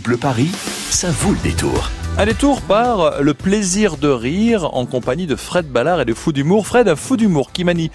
Bleu Paris, ça vaut le détour. Un détour par le plaisir de rire en compagnie de Fred Ballard et de Fou d'humour. Fred, un fou d'humour qui manie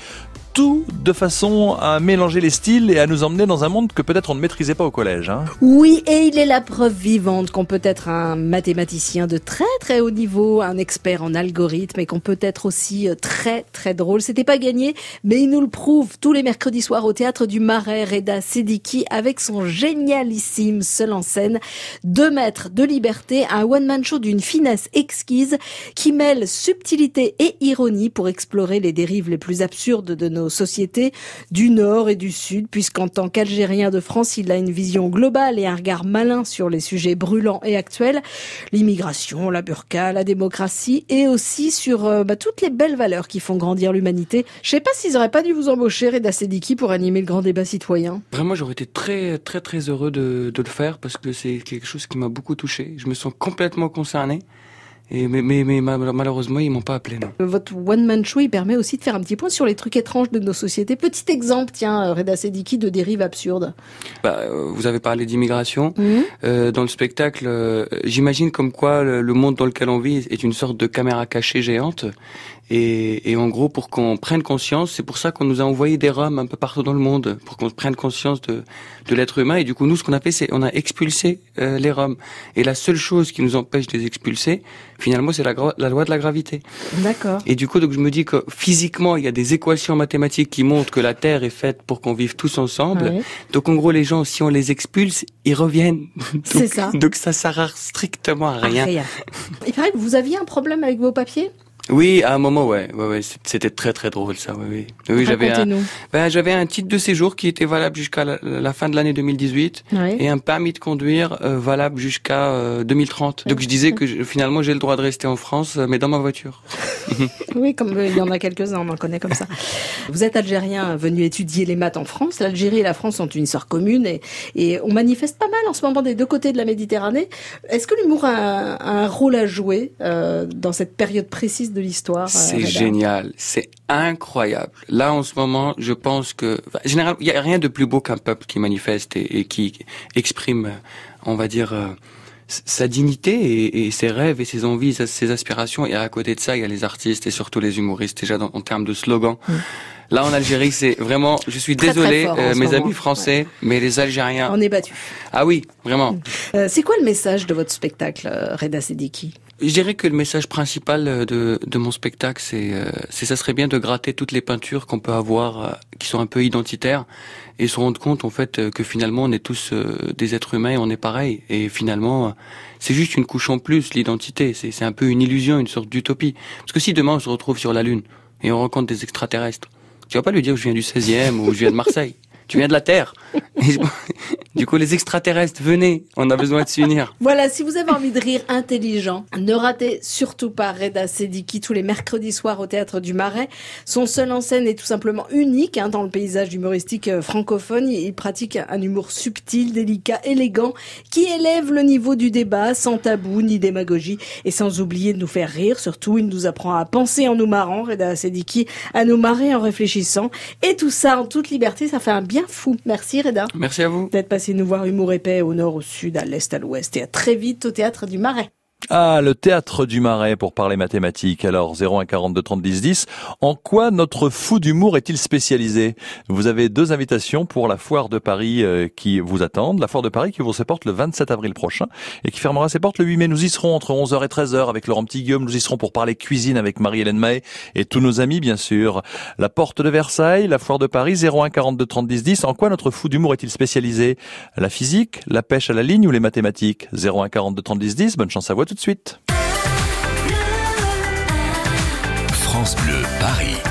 tout de façon à mélanger les styles et à nous emmener dans un monde que peut-être on ne maîtrisait pas au collège. Hein. Oui, et il est la preuve vivante qu'on peut être un mathématicien de très très haut niveau, un expert en algorithme et qu'on peut être aussi euh, très très drôle. C'était pas gagné, mais il nous le prouve tous les mercredis soirs au théâtre du Marais, Reda Sediki avec son génialissime seul en scène, deux mètres de liberté, un one-man show d'une finesse exquise qui mêle subtilité et ironie pour explorer les dérives les plus absurdes de nos sociétés du Nord et du Sud, puisqu'en tant qu'Algérien de France, il a une vision globale et un regard malin sur les sujets brûlants et actuels, l'immigration, la burqa, la démocratie, et aussi sur euh, bah, toutes les belles valeurs qui font grandir l'humanité. Je sais pas s'ils auraient pas dû vous embaucher, Reda Sediki, pour animer le grand débat citoyen. Vraiment, j'aurais été très, très, très heureux de, de le faire parce que c'est quelque chose qui m'a beaucoup touché. Je me sens complètement concerné. Et mais, mais, mais malheureusement, ils m'ont pas appelé. Non. Votre one-man show, il permet aussi de faire un petit point sur les trucs étranges de nos sociétés. Petit exemple, tiens, Reda Sediki, de dérives absurdes. Bah, euh, vous avez parlé d'immigration. Mmh. Euh, dans le spectacle, euh, j'imagine comme quoi le, le, monde dans lequel on vit est une sorte de caméra cachée géante. Et, et en gros, pour qu'on prenne conscience, c'est pour ça qu'on nous a envoyé des Roms un peu partout dans le monde, pour qu'on prenne conscience de, de l'être humain. Et du coup, nous, ce qu'on a fait, c'est on a expulsé euh, les Roms. Et la seule chose qui nous empêche de les expulser, finalement, c'est la, la, loi de la gravité. D'accord. Et du coup, donc je me dis que physiquement, il y a des équations mathématiques qui montrent que la Terre est faite pour qu'on vive tous ensemble. Oui. Donc en gros, les gens, si on les expulse, ils reviennent. C'est ça. Donc ça sert strictement à rien. À rien. Il paraît que vous aviez un problème avec vos papiers? Oui, à un moment, ouais, ouais, ouais c'était très très drôle ça. Oui, oui. oui j'avais un, ben, j'avais un titre de séjour qui était valable jusqu'à la, la, fin de l'année 2018 oui. et un permis de conduire euh, valable jusqu'à euh, 2030. Donc je disais que je, finalement j'ai le droit de rester en France, euh, mais dans ma voiture. oui, comme euh, il y en a quelques-uns, on en connaît comme ça. Vous êtes algérien venu étudier les maths en France. L'Algérie et la France ont une histoire commune et, et on manifeste pas mal en ce moment des deux côtés de la Méditerranée. Est-ce que l'humour a un, un, rôle à jouer euh, dans cette période précise de l'histoire euh, C'est génial, c'est incroyable. Là, en ce moment, je pense que, enfin, généralement, il n'y a rien de plus beau qu'un peuple qui manifeste et, et, qui exprime, on va dire, euh, sa dignité et, et, ses rêves et ses envies, ses aspirations. Et à côté de ça, il y a les artistes et surtout les humoristes, déjà dans, en termes de slogan. Mm. Là, en Algérie, c'est vraiment, je suis très, désolé, très euh, mes moment. amis français, ouais. mais les Algériens. On est battus. Ah oui, vraiment. Euh, c'est quoi le message de votre spectacle, Reda Sediki je dirais que le message principal de, de mon spectacle, c'est, euh, c'est ça serait bien de gratter toutes les peintures qu'on peut avoir, euh, qui sont un peu identitaires, et se rendre compte en fait que finalement on est tous euh, des êtres humains et on est pareil. Et finalement, c'est juste une couche en plus l'identité. C'est, c'est un peu une illusion, une sorte d'utopie. Parce que si demain on se retrouve sur la Lune et on rencontre des extraterrestres, tu vas pas lui dire que je viens du 16e ou je viens de Marseille. Tu viens de la Terre. Du coup, les extraterrestres, venez, on a besoin de s'unir. Voilà, si vous avez envie de rire intelligent, ne ratez surtout pas Reda Sediki tous les mercredis soirs au Théâtre du Marais. Son seul en scène est tout simplement unique hein, dans le paysage humoristique francophone. Il pratique un humour subtil, délicat, élégant, qui élève le niveau du débat sans tabou ni démagogie et sans oublier de nous faire rire. Surtout, il nous apprend à penser en nous marrant, Reda Sediki, à nous marrer en réfléchissant. Et tout ça en toute liberté, ça fait un bien fou. Merci Reda. Merci à vous. Passé nous voir Humour épais au nord, au sud, à l'est, à l'ouest et à très vite au théâtre du Marais. Ah, le théâtre du Marais pour parler mathématiques. Alors, 01 42 30 10 10. En quoi notre fou d'humour est-il spécialisé? Vous avez deux invitations pour la foire de Paris euh, qui vous attendent. La foire de Paris qui vous porte le 27 avril prochain et qui fermera ses portes le 8 mai. Nous y serons entre 11h et 13h avec Laurent Petit-Guillaume. Nous y serons pour parler cuisine avec Marie-Hélène Mahé et tous nos amis, bien sûr. La porte de Versailles, la foire de Paris, 01 42 30 10 10. En quoi notre fou d'humour est-il spécialisé? La physique, la pêche à la ligne ou les mathématiques? 01 42 30 10 10. Bonne chance à vous France Bleu Paris.